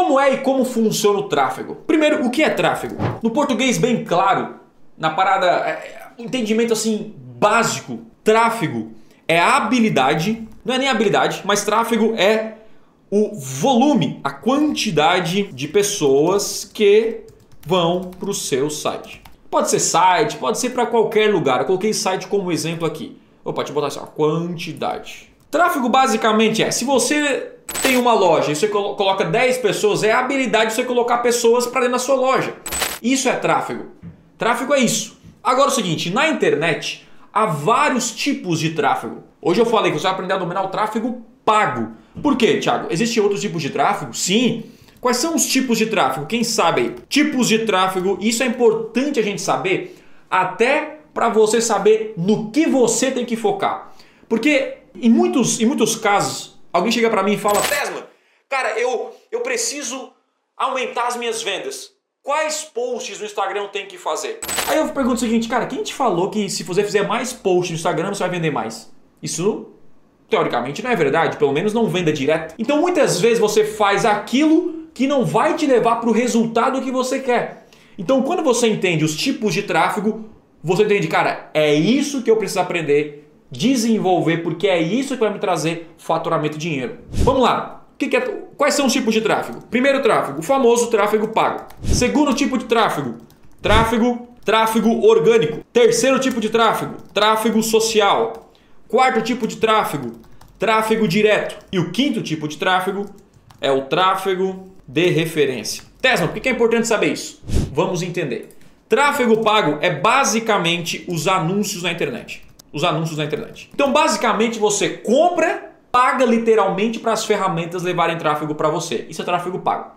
Como é e como funciona o tráfego? Primeiro, o que é tráfego? No português bem claro, na parada, é, entendimento assim básico, tráfego é a habilidade, não é nem habilidade, mas tráfego é o volume, a quantidade de pessoas que vão para o seu site. Pode ser site, pode ser para qualquer lugar. Eu coloquei site como exemplo aqui. Eu botar assim, ó, quantidade. Tráfego basicamente é, se você tem uma loja e você coloca 10 pessoas, é a habilidade de você colocar pessoas para dentro da sua loja. Isso é tráfego. Tráfego é isso. Agora é o seguinte, na internet há vários tipos de tráfego. Hoje eu falei que você vai aprender a dominar o tráfego pago. Por quê, Thiago? Existem outros tipos de tráfego? Sim. Quais são os tipos de tráfego? Quem sabe? Tipos de tráfego, isso é importante a gente saber, até para você saber no que você tem que focar. Porque em muitos, em muitos casos, alguém chega para mim e fala: Tesla, cara, eu, eu preciso aumentar as minhas vendas. Quais posts no Instagram tenho que fazer? Aí eu pergunto o seguinte, cara, quem te falou que se você fizer mais posts no Instagram você vai vender mais? Isso teoricamente não é verdade, pelo menos não venda direto. Então muitas vezes você faz aquilo que não vai te levar para o resultado que você quer. Então, quando você entende os tipos de tráfego, você entende, cara, é isso que eu preciso aprender, desenvolver, porque é isso que vai me trazer faturamento e dinheiro. Vamos lá. Que que é, quais são os tipos de tráfego? Primeiro tráfego, o famoso tráfego pago. Segundo tipo de tráfego, tráfego, tráfego orgânico. Terceiro tipo de tráfego, tráfego social. Quarto tipo de tráfego, tráfego direto. E o quinto tipo de tráfego é o tráfego de referência. Tesla, por que é importante saber isso? Vamos entender. Tráfego pago é basicamente os anúncios na internet. Os anúncios na internet. Então, basicamente, você compra, paga literalmente para as ferramentas levarem tráfego para você. Isso é tráfego pago.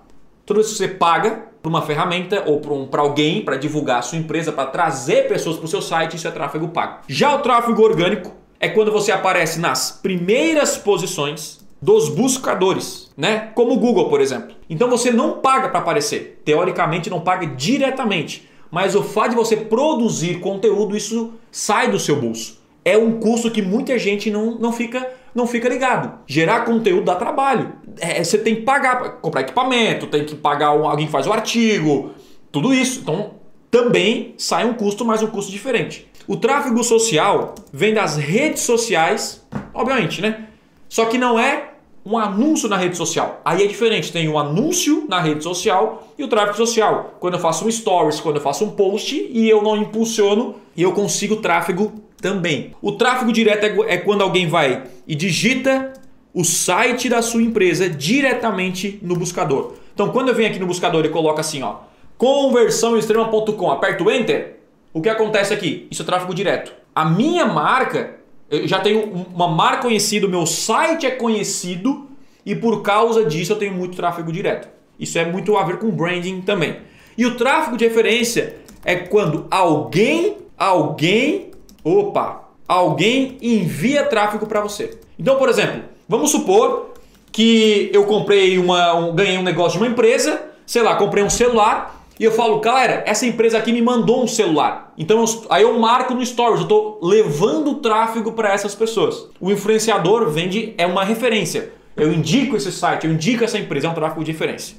Tudo isso você paga para uma ferramenta ou para um, alguém para divulgar a sua empresa, para trazer pessoas para o seu site, isso é tráfego pago. Já o tráfego orgânico é quando você aparece nas primeiras posições dos buscadores, né? Como o Google, por exemplo. Então você não paga para aparecer. Teoricamente não paga diretamente, mas o fato de você produzir conteúdo isso sai do seu bolso. É um custo que muita gente não, não fica não fica ligado. Gerar conteúdo dá trabalho. É, você tem que pagar comprar equipamento, tem que pagar um, alguém que faz o artigo, tudo isso. Então também sai um custo, mas um custo diferente. O tráfego social vem das redes sociais, obviamente, né? Só que não é um anúncio na rede social. Aí é diferente, tem o um anúncio na rede social e o tráfego social. Quando eu faço um stories, quando eu faço um post e eu não impulsiono e eu consigo tráfego também. O tráfego direto é, é quando alguém vai e digita o site da sua empresa diretamente no buscador. Então, quando eu venho aqui no buscador e coloco assim, ó, conversãoextrema.com, aperto enter, o que acontece aqui? Isso é tráfego direto. A minha marca eu já tenho uma marca conhecida, o meu site é conhecido e por causa disso eu tenho muito tráfego direto. Isso é muito a ver com branding também. E o tráfego de referência é quando alguém, alguém, opa, alguém envia tráfego para você. Então, por exemplo, vamos supor que eu comprei uma, um, ganhei um negócio de uma empresa, sei lá, comprei um celular e eu falo, galera, essa empresa aqui me mandou um celular. Então eu, aí eu marco no Stories, eu estou levando tráfego para essas pessoas. O influenciador vende, é uma referência. Eu indico esse site, eu indico essa empresa, é um tráfego de referência.